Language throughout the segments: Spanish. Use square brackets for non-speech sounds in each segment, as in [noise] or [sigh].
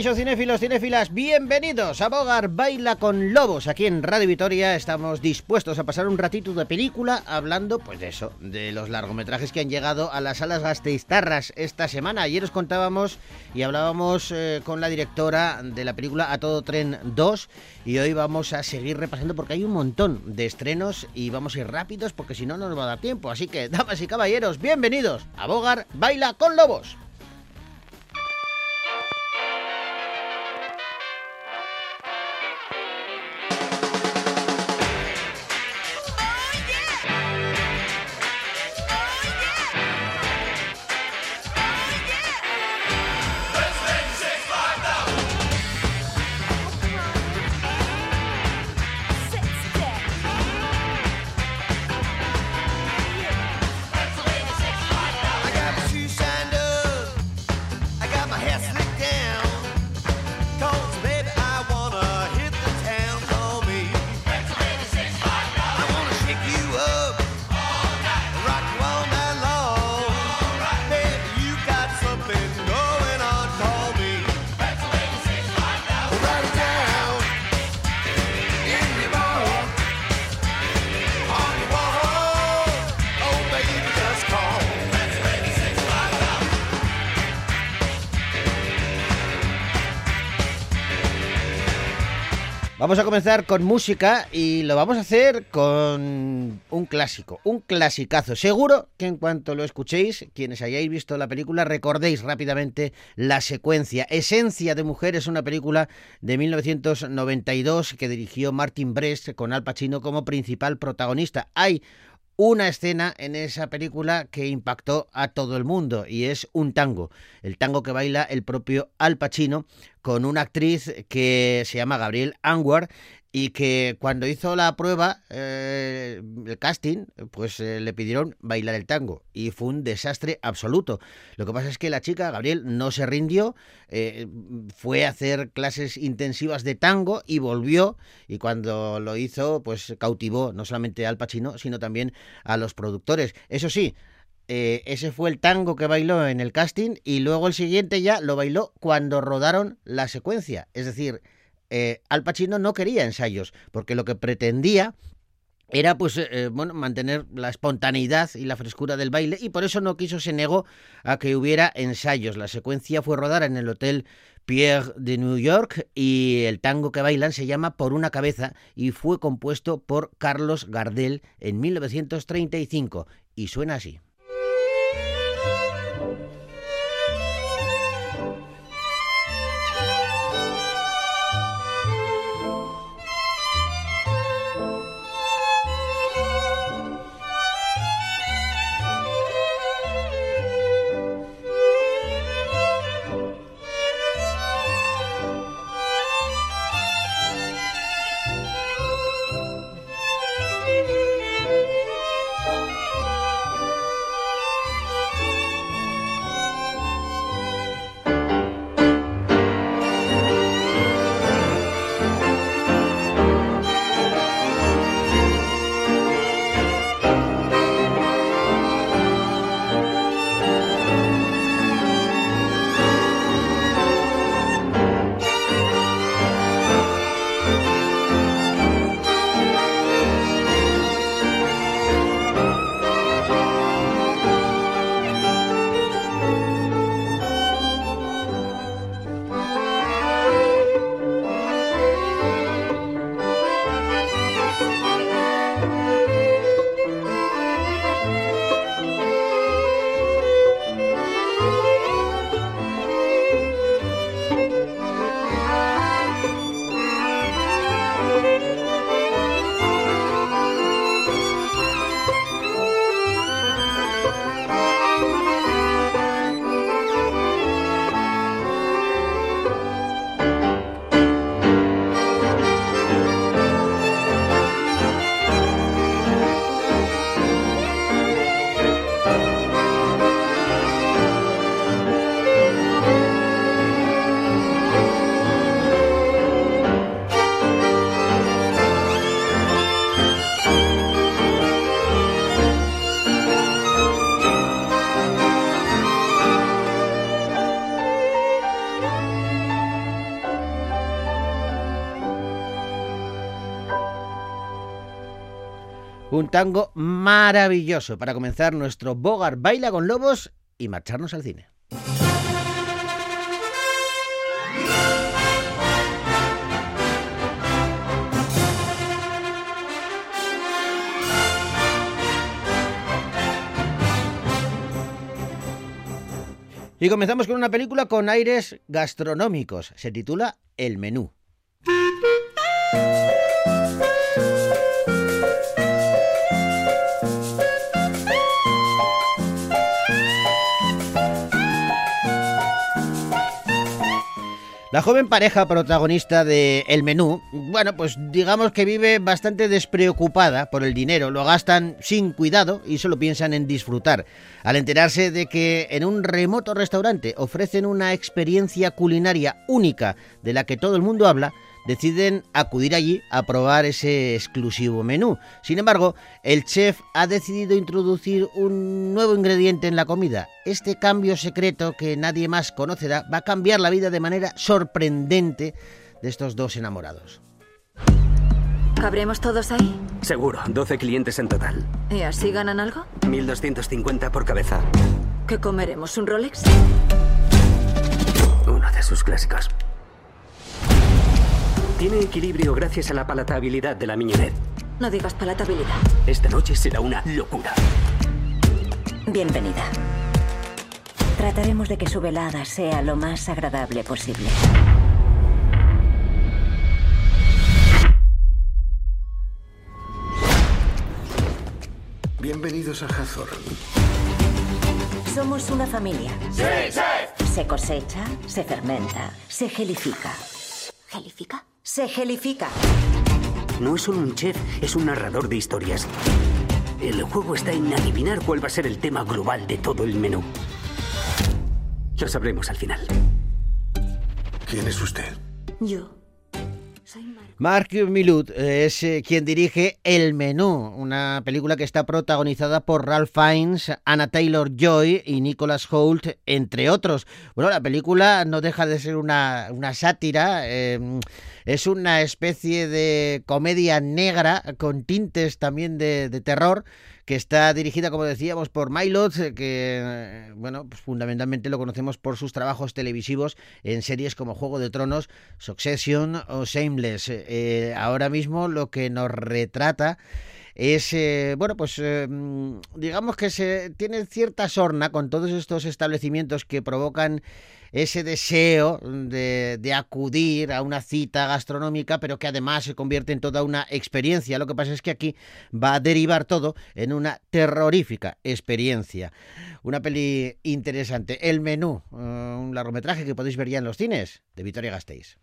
Cinéfilos, cinéfilas, bienvenidos a Bogar Baila con Lobos. Aquí en Radio Vitoria estamos dispuestos a pasar un ratito de película hablando, pues de eso, de los largometrajes que han llegado a las salas gasteiztarras esta semana. Ayer os contábamos y hablábamos eh, con la directora de la película A Todo Tren 2 y hoy vamos a seguir repasando porque hay un montón de estrenos y vamos a ir rápidos porque si no, no nos va a dar tiempo. Así que, damas y caballeros, bienvenidos a Bogar Baila con Lobos. Vamos a comenzar con música y lo vamos a hacer con un clásico, un clasicazo. Seguro que en cuanto lo escuchéis, quienes hayáis visto la película, recordéis rápidamente la secuencia. Esencia de Mujer es una película de 1992 que dirigió Martin Brest con Al Pacino como principal protagonista. Una escena en esa película que impactó a todo el mundo y es un tango, el tango que baila el propio Al Pacino con una actriz que se llama Gabriel Anwar y que cuando hizo la prueba, eh, el casting, pues eh, le pidieron bailar el tango y fue un desastre absoluto. Lo que pasa es que la chica, Gabriel, no se rindió, eh, fue a hacer clases intensivas de tango y volvió y cuando lo hizo, pues cautivó no solamente al Pacino, sino también a los productores. Eso sí, eh, ese fue el tango que bailó en el casting y luego el siguiente ya lo bailó cuando rodaron la secuencia. Es decir, eh, Al Pacino no quería ensayos porque lo que pretendía era pues eh, bueno mantener la espontaneidad y la frescura del baile y por eso no quiso se negó a que hubiera ensayos. La secuencia fue rodada en el hotel Pierre de New York y el tango que bailan se llama Por una cabeza y fue compuesto por Carlos Gardel en 1935 y suena así. Un tango maravilloso para comenzar nuestro Bogart Baila con Lobos y marcharnos al cine. Y comenzamos con una película con aires gastronómicos. Se titula El menú. La joven pareja protagonista de El Menú, bueno, pues digamos que vive bastante despreocupada por el dinero, lo gastan sin cuidado y solo piensan en disfrutar. Al enterarse de que en un remoto restaurante ofrecen una experiencia culinaria única de la que todo el mundo habla, deciden acudir allí a probar ese exclusivo menú. Sin embargo, el chef ha decidido introducir un nuevo ingrediente en la comida. Este cambio secreto que nadie más conocerá va a cambiar la vida de manera sorprendente de estos dos enamorados. ¿Cabremos todos ahí? Seguro, 12 clientes en total. ¿Y así ganan algo? 1250 por cabeza. ¿Qué comeremos? ¿Un Rolex? Uno de sus clásicos. Tiene equilibrio gracias a la palatabilidad de la miñonet. No digas palatabilidad. Esta noche será una locura. Bienvenida. Trataremos de que su velada sea lo más agradable posible. Bienvenidos a Hathorn. Somos una familia. Se cosecha, se fermenta, se gelifica. ¿Gelifica? Se gelifica. No es solo un chef, es un narrador de historias. El juego está en adivinar cuál va a ser el tema global de todo el menú. Lo sabremos al final. ¿Quién es usted? Yo. Soy Mar. Mark Milud es eh, quien dirige El Menú, una película que está protagonizada por Ralph Fiennes, Anna Taylor-Joy y Nicholas Hoult, entre otros. Bueno, la película no deja de ser una, una sátira, eh, es una especie de comedia negra con tintes también de, terror que está dirigida, como decíamos, por Mylot, eh, que, eh, bueno, pues fundamentalmente lo conocemos por sus trabajos televisivos en series como Juego de Tronos, Succession o Shameless. Eh, ahora mismo lo que nos retrata es, bueno, pues mm, digamos que se tiene cierta sorna con todos estos establecimientos que provocan ese deseo de, acudir a una cita gastronómica, pero que además se convierte en toda una experiencia. Lo que pasa es que aquí va a derivar todo en una terrorífica experiencia. Una peli interesante. El menú, eh, un largometraje que podéis ver ya en los cines de Vitoria Gasteiz.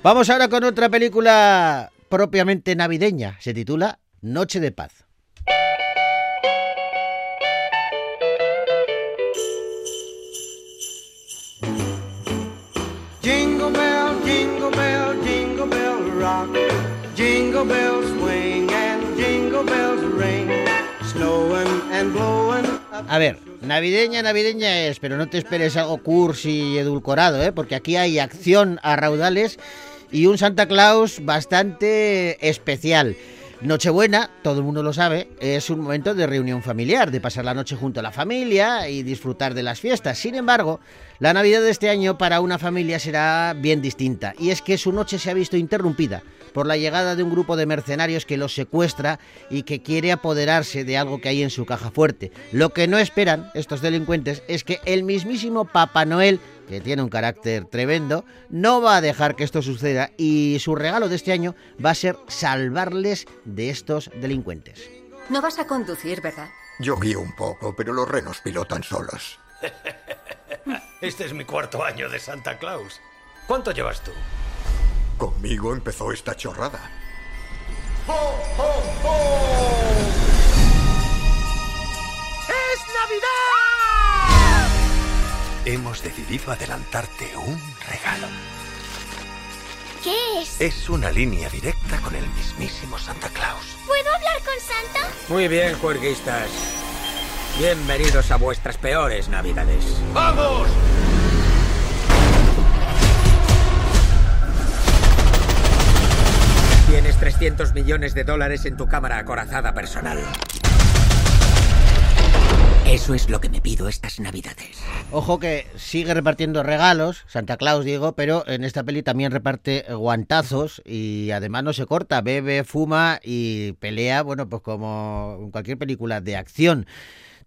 Vamos ahora con otra película propiamente navideña. Se titula Noche de Paz. Jingle bell, jingle bell, jingle bell rock. Jingle bells swing and jingle bells ring. Snowing and blowing A ver, navideña, navideña es, pero no te esperes algo cursi y edulcorado, ¿eh? porque aquí hay acción a raudales y un Santa Claus bastante especial. Nochebuena, todo el mundo lo sabe, es un momento de reunión familiar, de pasar la noche junto a la familia y disfrutar de las fiestas. Sin embargo, la Navidad de este año para una familia será bien distinta, y es que su noche se ha visto interrumpida por la llegada de un grupo de mercenarios que los secuestra y que quiere apoderarse de algo que hay en su caja fuerte. Lo que no esperan estos delincuentes es que el mismísimo Papá Noel que tiene un carácter tremendo, no va a dejar que esto suceda y su regalo de este año va a ser salvarles de estos delincuentes. No vas a conducir, ¿verdad? Yo guío un poco, pero los renos pilotan solos. [laughs] Este es mi cuarto año de Santa Claus. ¿Cuánto llevas tú? Conmigo empezó esta chorrada. ¡Es Navidad! Hemos decidido adelantarte un regalo. ¿Qué es? Es una línea directa con el mismísimo Santa Claus. ¿Puedo hablar con Santa? Muy bien, juerguistas. Bienvenidos a vuestras peores navidades. ¡Vamos! 300 millones de dólares en tu cámara acorazada personal. Eso es lo que me pido estas navidades. Ojo que sigue repartiendo regalos, Santa Claus digo, pero en esta peli también reparte guantazos y además no se corta, bebe, fuma y pelea, bueno, pues como en cualquier película de acción.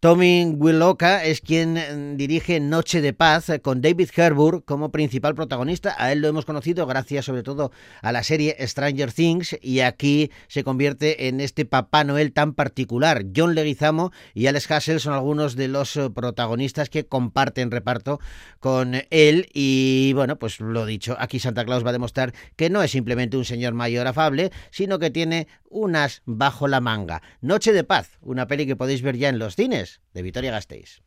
Tommy Willoka es quien mm, dirige Noche de Paz eh, con David Harbour como principal protagonista. A él lo hemos conocido gracias sobre todo a la serie Stranger Things y aquí se convierte en este Papá Noel tan particular. John Leguizamo y Alex Hassel son algunos de los eh, protagonistas que comparten reparto con él y bueno, pues lo dicho, aquí Santa Claus va a demostrar que no es simplemente un señor mayor afable, sino que tiene unas bajo la manga. Noche de Paz, una peli que podéis ver ya en los cines de Vitoria Gasteiz.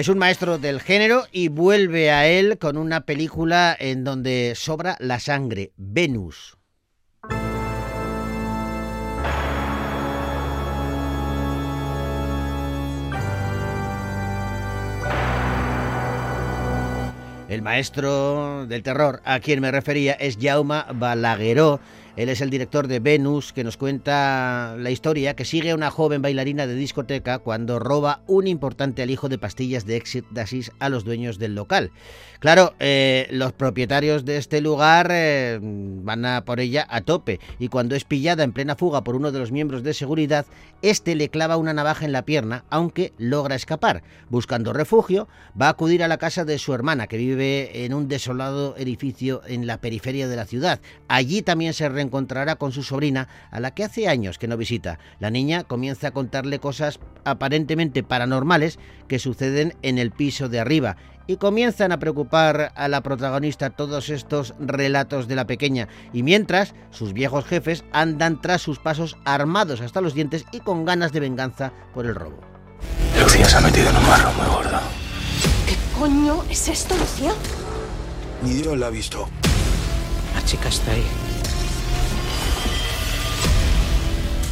Es un maestro del género y vuelve a él con una película en donde sobra la sangre, Venus. El maestro del terror a quien me refería es Jaume Balagueró. Él es el director de Venus, que nos cuenta la historia que sigue a una joven bailarina de discoteca cuando roba un importante alijo de pastillas de éxtasis a los dueños del local. Claro, eh, los propietarios de este lugar eh, van a por ella a tope y cuando es pillada en plena fuga por uno de los miembros de seguridad, este le clava una navaja en la pierna, aunque logra escapar. Buscando refugio, va a acudir a la casa de su hermana, que vive en un desolado edificio en la periferia de la ciudad. Allí también se reencontrará con su sobrina, a la que hace años que no visita. La niña comienza a contarle cosas aparentemente paranormales que suceden en el piso de arriba y comienzan a preocupar a la protagonista todos estos relatos de la pequeña y mientras sus viejos jefes andan tras sus pasos armados hasta los dientes y con ganas de venganza por el robo. Lucía se ha metido en un marro muy gordo. ¿Qué coño es esto, Lucía? Ni Dios la ha visto. La chica está ahí.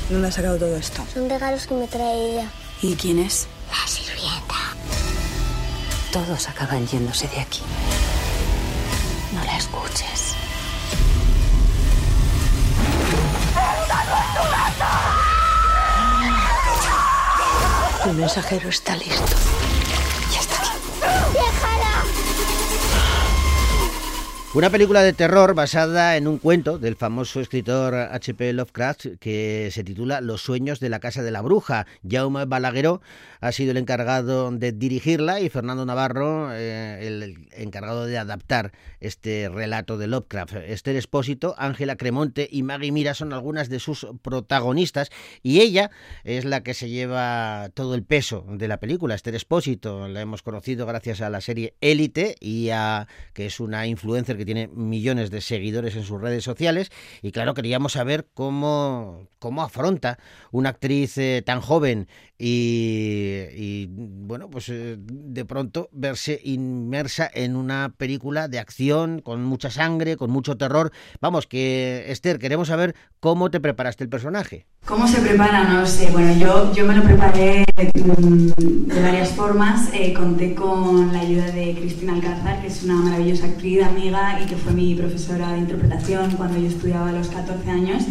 ¿Dónde ha sacado todo esto? Son regalos que me trae ella. ¿Y quién es? La sirvienta. Todos acaban yéndose de aquí. No la escuches. Tu mensajero está listo. Una película de terror basada en un cuento del famoso escritor H.P. Lovecraft que se titula Los sueños de la casa de la bruja. Jaume Balagueró ha sido el encargado de dirigirla y Fernando Navarro eh, el encargado de adaptar este relato de Lovecraft. Esther Espósito, Ángela Cremonte y Maggie Mira son algunas de sus protagonistas y ella es la que se lleva todo el peso de la película. Esther Espósito la hemos conocido gracias a la serie Élite y a que es una influencer que tiene millones de seguidores en sus redes sociales y claro, queríamos saber cómo, cómo afronta una actriz eh, tan joven y, y, bueno, pues eh, de pronto verse inmersa en una película de acción con mucha sangre, con mucho terror. Vamos, que Esther, queremos saber cómo te preparaste el personaje. ¿Cómo se prepara? No sé. Bueno, yo, yo me lo preparé mm, de varias formas. Eh, conté con la ayuda de Cristina Alcázar, que es una maravillosa actriz, amiga y que fue mi profesora de interpretación cuando yo estudiaba a los 14 años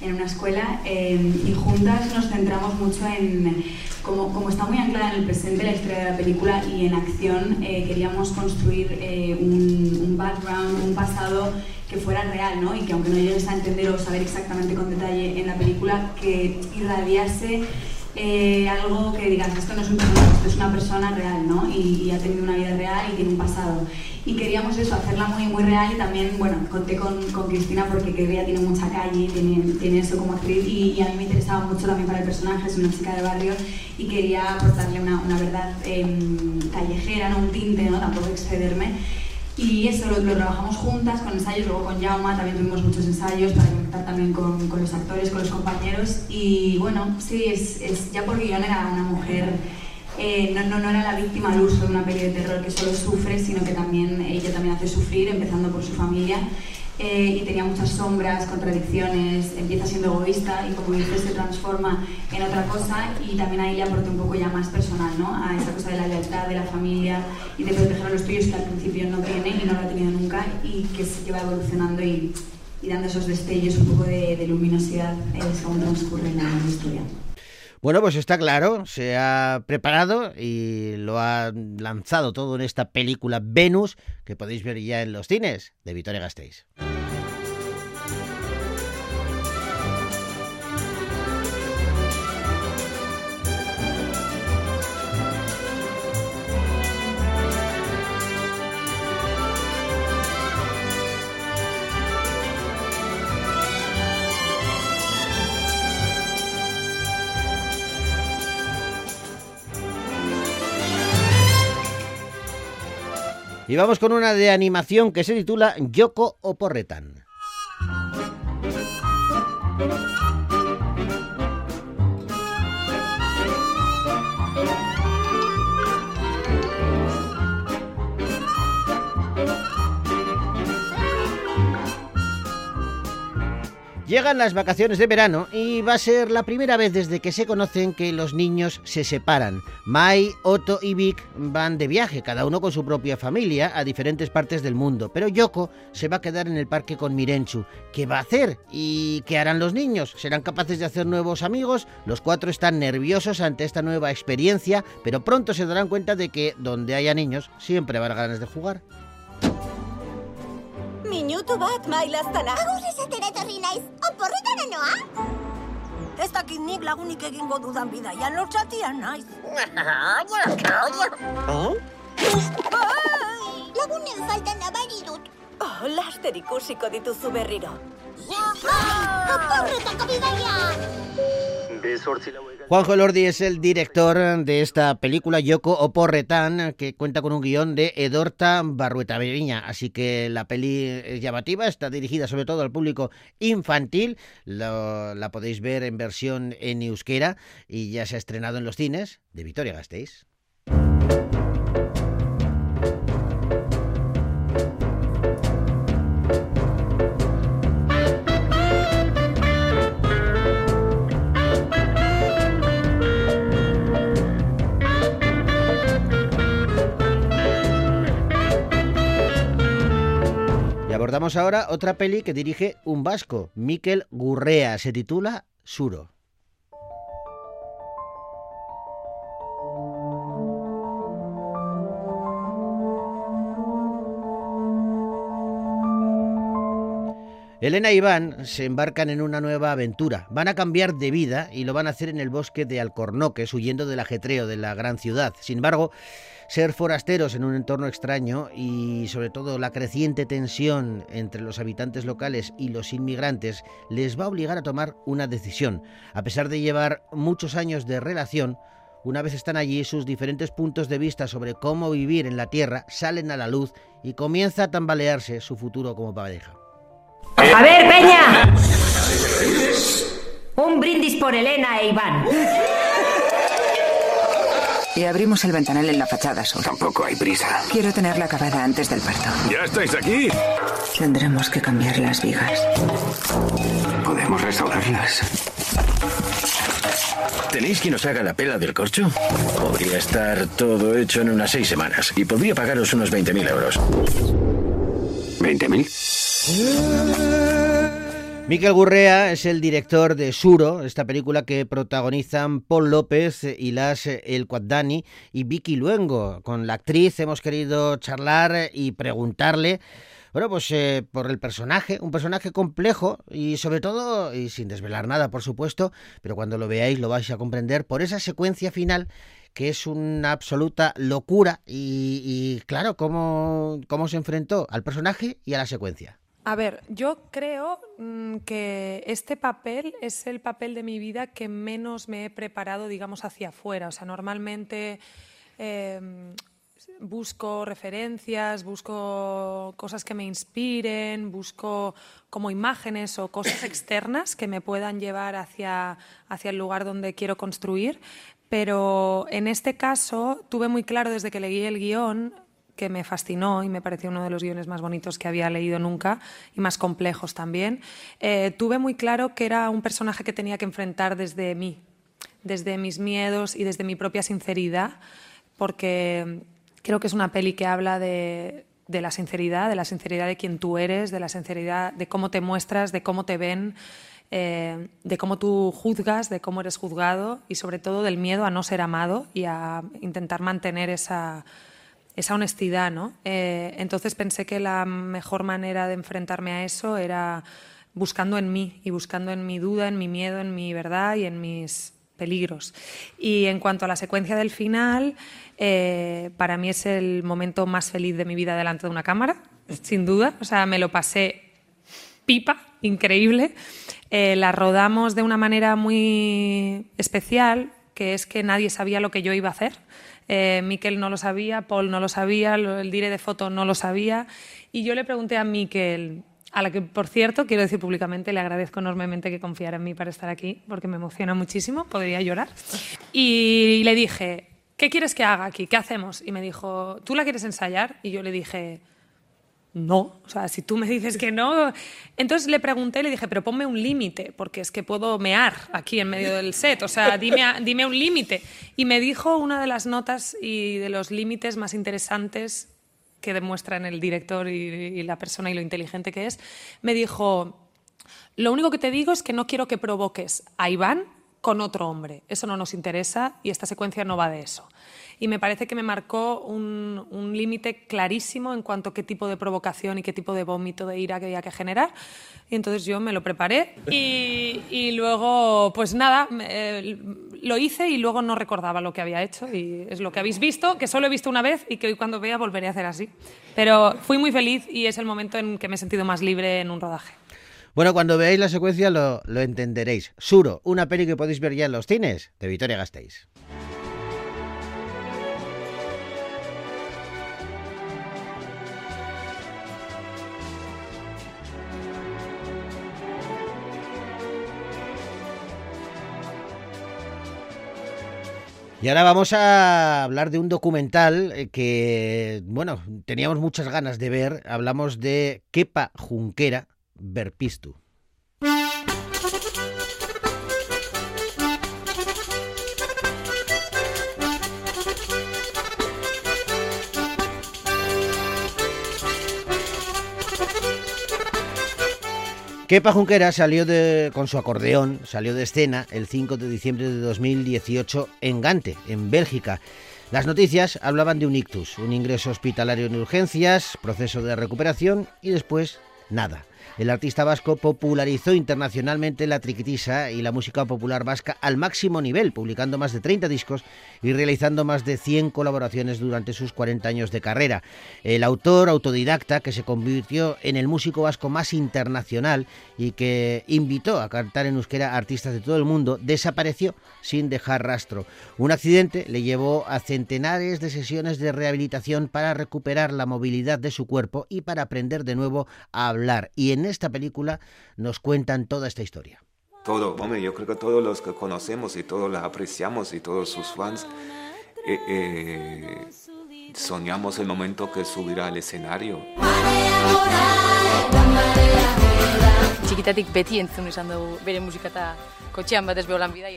en una escuela eh, y juntas nos centramos mucho en, como, como, está muy anclada en el presente la historia de la película y en acción, eh, queríamos construir eh, un, un, background, un pasado que fuera real, ¿no? Y que aunque no llegues a entender o saber exactamente con detalle en la película, que irradiase eh, algo que digas, esto no es un personaje, esto es una persona real, ¿no? Y, y ha tenido una vida real y tiene un pasado. Y queríamos eso, hacerla muy, muy real y también, bueno, conté con, con Cristina porque que ella tiene mucha calle, tiene, tiene eso como actriz y, y a mí me interesaba mucho también para el personaje, es una chica de barrio y quería aportarle una, una verdad em, callejera, no un tinte, ¿no? Tampoco excederme. Y eso lo, lo trabajamos juntas con ensayos, luego con Jauma también tuvimos muchos ensayos para conectar también con, con los actores, con los compañeros. Y bueno, sí, es, es, ya por guion era una mujer, eh, no, no, era la víctima al uso de una peli de terror que solo sufre, sino que también ella también hace sufrir, empezando por su familia. Eh, y tenía muchas sombras, contradicciones, empieza siendo egoísta y como dices se transforma en otra cosa y también ahí le aporté un poco ya más personal, ¿no? A esa cosa de la lealtad, de la familia y de proteger a los tuyos que al principio no tiene y no lo ha tenido nunca y que sí que va evolucionando y, dando esos destellos un poco de, de luminosidad eh, según transcurre la historia. Bueno, pues está claro, se ha preparado y lo ha lanzado todo en esta película Venus, que podéis ver ya en los cines de Vitoria Gasteiz. Y vamos con una de animación que se titula Yoko o Llegan las vacaciones de verano y va a ser la primera vez desde que se conocen que los niños se separan. Mai, Otto y Vic van de viaje, cada uno con su propia familia, a diferentes partes del mundo. Pero Yoko se va a quedar en el parque con Mirenchu. ¿Qué va a hacer? ¿Y qué harán los niños? ¿Serán capaces de hacer nuevos amigos? Los cuatro están nerviosos ante esta nueva experiencia, pero pronto se darán cuenta de que donde haya niños siempre habrá ganas de jugar. Minutu bat mailaztana. Agur esatera etorri naiz, oporretara noa? Ez dakit nik lagunik egingo dudan bidaian lotxatian naiz. Lagunen falta nabari dut. Oh, laster ikusiko dituzu berriro. Oporretako bidaia! Juanjo Elordi es el director de esta película Yoko Oporretan, que cuenta con un guion de Edorta Barrueta Beviña. Así que la peli es llamativa, está dirigida sobre todo al público infantil. La podéis ver en versión en euskera y ya se ha estrenado en los cines de Vitoria Gasteiz. Abordamos ahora otra peli que dirige un vasco, Miquel Gurrea. Se titula Suro. Elena y Iván se embarcan en una nueva aventura. Van a cambiar de vida y lo van a hacer en el bosque de Alcornoques, huyendo del ajetreo de la gran ciudad. Sin embargo, ser forasteros en un entorno extraño y sobre todo la creciente tensión entre los habitantes locales y los inmigrantes les va a obligar a tomar una decisión. A pesar de llevar muchos años de relación, una vez están allí, sus diferentes puntos de vista sobre cómo vivir en la Tierra salen a la luz y comienza a tambalearse su futuro como pareja. A ver, Peña. Un brindis por Elena e Iván. Y abrimos el ventanal en la fachada sur. Tampoco hay prisa. Quiero tenerla acabada antes del parto. ¿Ya estáis aquí? Tendremos que cambiar las vigas. Podemos restaurarlas. ¿Tenéis quien os haga la pela del corcho? Podría estar todo hecho en unas seis semanas y podría pagaros unos 20.000 euros. ¿20.000? Miquel Gurrea es el director de Suro, esta película que protagonizan Paul López, Ilas El Cuadani y Vicky Luengo. Con la actriz hemos querido charlar y preguntarle Bueno, pues eh, por el personaje, un personaje complejo y sobre todo, y sin desvelar nada, por supuesto, pero cuando lo veáis lo vais a comprender, por esa secuencia final que es una absoluta locura y, claro, cómo, cómo se enfrentó al personaje y a la secuencia. A ver, yo creo mm, que este papel es el papel de mi vida que menos me he preparado, digamos, hacia afuera. O sea, normalmente eh, busco referencias, busco cosas que me inspiren, busco como imágenes o cosas externas que me puedan llevar hacia, hacia el lugar donde quiero construir. Pero en este caso tuve muy claro desde que leí el guion que me fascinó y me pareció uno de los guiones más bonitos que había leído nunca y más complejos también, eh, tuve muy claro que era un personaje que tenía que enfrentar desde mí, desde mis miedos y desde mi propia sinceridad, porque creo que es una peli que habla de, de la sinceridad, de la sinceridad de quien tú eres, de la sinceridad de cómo te muestras, de cómo te ven, eh, de cómo tú juzgas, de cómo eres juzgado y sobre todo del miedo a no ser amado y a intentar mantener esa, esa honestidad. ¿no? Eh, entonces pensé que la mejor manera de enfrentarme a eso era buscando en mí y buscando en mi duda, en mi miedo, en mi verdad y en mis peligros. Y en cuanto a la secuencia del final, eh, para mí es el momento más feliz de mi vida delante de una cámara, sin duda. O sea, me lo pasé pipa, increíble. Eh, la rodamos de una manera muy especial, que es que nadie sabía lo que yo iba a hacer. Eh, Miquel no lo sabía, Paul no lo sabía, el dire de foto no lo sabía. Y yo le pregunté a Miquel, a la que, por cierto, quiero decir públicamente, le agradezco enormemente que confiara en mí para estar aquí, porque me emociona muchísimo, podría llorar. Y le dije, ¿qué quieres que haga aquí? ¿Qué hacemos? Y me dijo, ¿tú la quieres ensayar? Y yo le dije, no, o sea, si tú me dices que no. Entonces le pregunté, le dije, pero ponme un límite, porque es que puedo mear aquí en medio del set, o sea, dime, un límite. Y me dijo una de las notas y de los límites más interesantes que demuestran el director y, y la persona y lo inteligente que es, me dijo, lo único que te digo es que no quiero que provoques a Iván con otro hombre. Eso no nos interesa y esta secuencia no va de eso. Y me parece que me marcó un, un límite clarísimo en cuanto a qué tipo de provocación y qué tipo de vómito de ira que había que generar. Y entonces yo me lo preparé y, y luego, pues nada, eh, lo hice y luego no recordaba lo que había hecho. Y es lo que habéis visto, que solo he visto una vez y que hoy cuando vea volveré a hacer así. Pero fui muy feliz y es el momento en que me he sentido más libre en un rodaje. Bueno, cuando veáis la secuencia lo, lo entenderéis. Suro, una peli que podéis ver ya en los cines, de Victoria Gasteiz. Y ahora vamos a hablar de un documental eh, que, bueno, teníamos muchas ganas de ver. Hablamos de Kepa Junquera, Verpistu. Kepa Junquera salió de, con su acordeón, salió de escena el 5 de diciembre de 2018 en Gante, en Bélgica. Las noticias hablaban de un ictus, un ingreso hospitalario en urgencias, proceso de recuperación y después nada. El artista vasco popularizó internacionalmente la triquitisa y la música popular vasca al máximo nivel, publicando más de 30 discos y realizando más de 100 colaboraciones durante sus 40 años de carrera. El autor autodidacta que se convirtió en el músico vasco más internacional y que invitó a cantar en euskera a artistas de todo el mundo, desapareció sin dejar rastro. Un accidente le llevó a centenares de sesiones de rehabilitación para recuperar la movilidad de su cuerpo y para aprender de nuevo a hablar. Y en esta película nos cuentan toda esta historia. Todo, hombre, yo creo que todos los que conocemos y todos la apreciamos y todos sus fans eh, eh, soñamos el momento que subirá al escenario.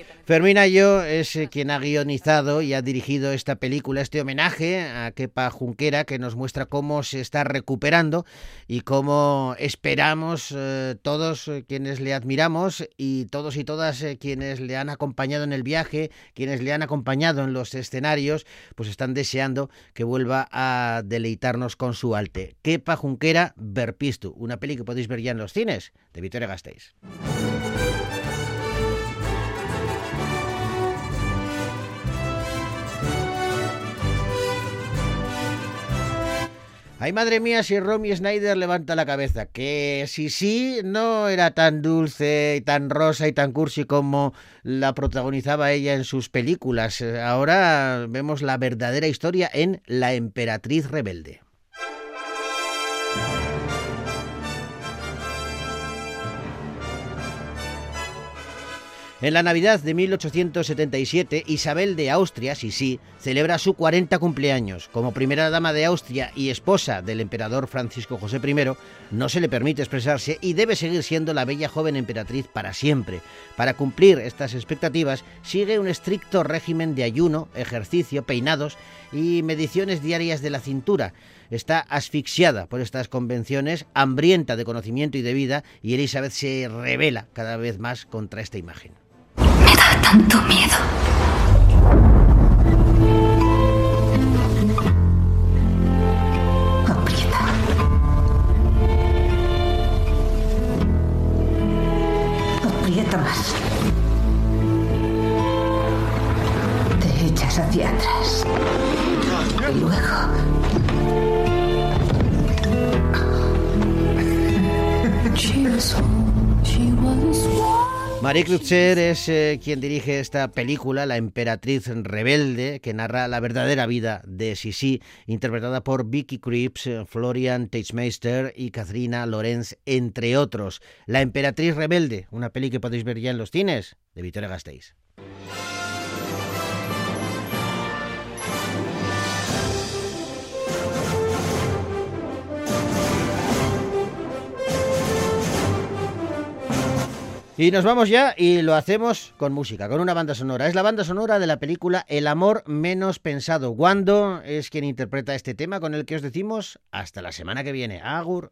Beti. Fermín Ayo es eh, quien ha guionizado y ha dirigido esta película, este homenaje a Kepa Junquera, que nos muestra cómo se está recuperando y cómo esperamos eh, todos eh, quienes le admiramos y todos y todas quienes le han acompañado en el viaje, quienes le han acompañado en los escenarios, pues están deseando que vuelva a deleitarnos con su arte. Kepa Junquera, Verpistu, una peli que podéis ver ya en los cines Victoria Gasteiz. Ay, madre mía, si Romy Snyder levanta la cabeza, que si sí no era tan dulce y tan rosa y tan cursi como la protagonizaba ella en sus películas. Ahora vemos la verdadera historia en La Emperatriz Rebelde. En la Navidad de 1877, Isabel de Austria, sí sí, celebra su 40 cumpleaños. Como primera dama de Austria y esposa del emperador Francisco José I, no se le permite expresarse y debe seguir siendo la bella joven emperatriz para siempre. Para cumplir estas expectativas, sigue un estricto régimen de ayuno, ejercicio, peinados y mediciones diarias de la cintura. Está asfixiada por estas convenciones, hambrienta de conocimiento y de vida, y Elizabeth se revela cada vez más contra esta imagen. Tanto miedo. Marie Kreutzer es eh, quien dirige esta película, La Emperatriz Rebelde, que narra la verdadera vida de Sisi, interpretada por Vicky Krieps, eh, Florian Teichmeister y Katharina Lorenz, entre otros. La Emperatriz Rebelde, una peli que podéis ver ya en los cines, de Victoria Gasteiz. Y nos vamos ya y lo hacemos con música, con una banda sonora. Es la banda sonora de la película El amor menos pensado. Wando es quien interpreta este tema con el que os decimos hasta la semana que viene. Agur.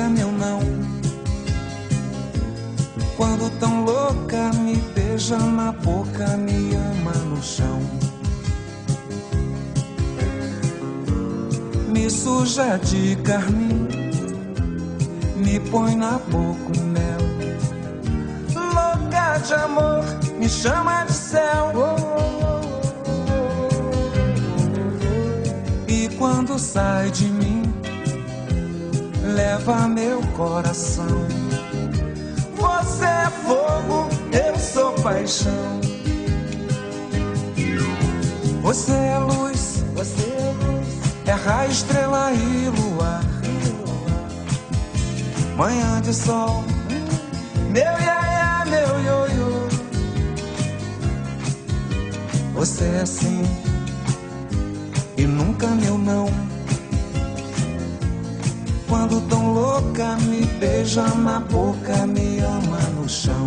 meu não. Quando tão louca me beija na boca, me ama no chão. Me suja de carmim, me põe na boca um mel. Louca de amor, me chama de céu. E quando sai de leva meu coração. Você é fogo, eu sou paixão. Você é luz, você é luz, é raio, estrela e luar. Manhã de sol, meu iaia, meu ioiô. Você é assim beija na boca, me ama no chão.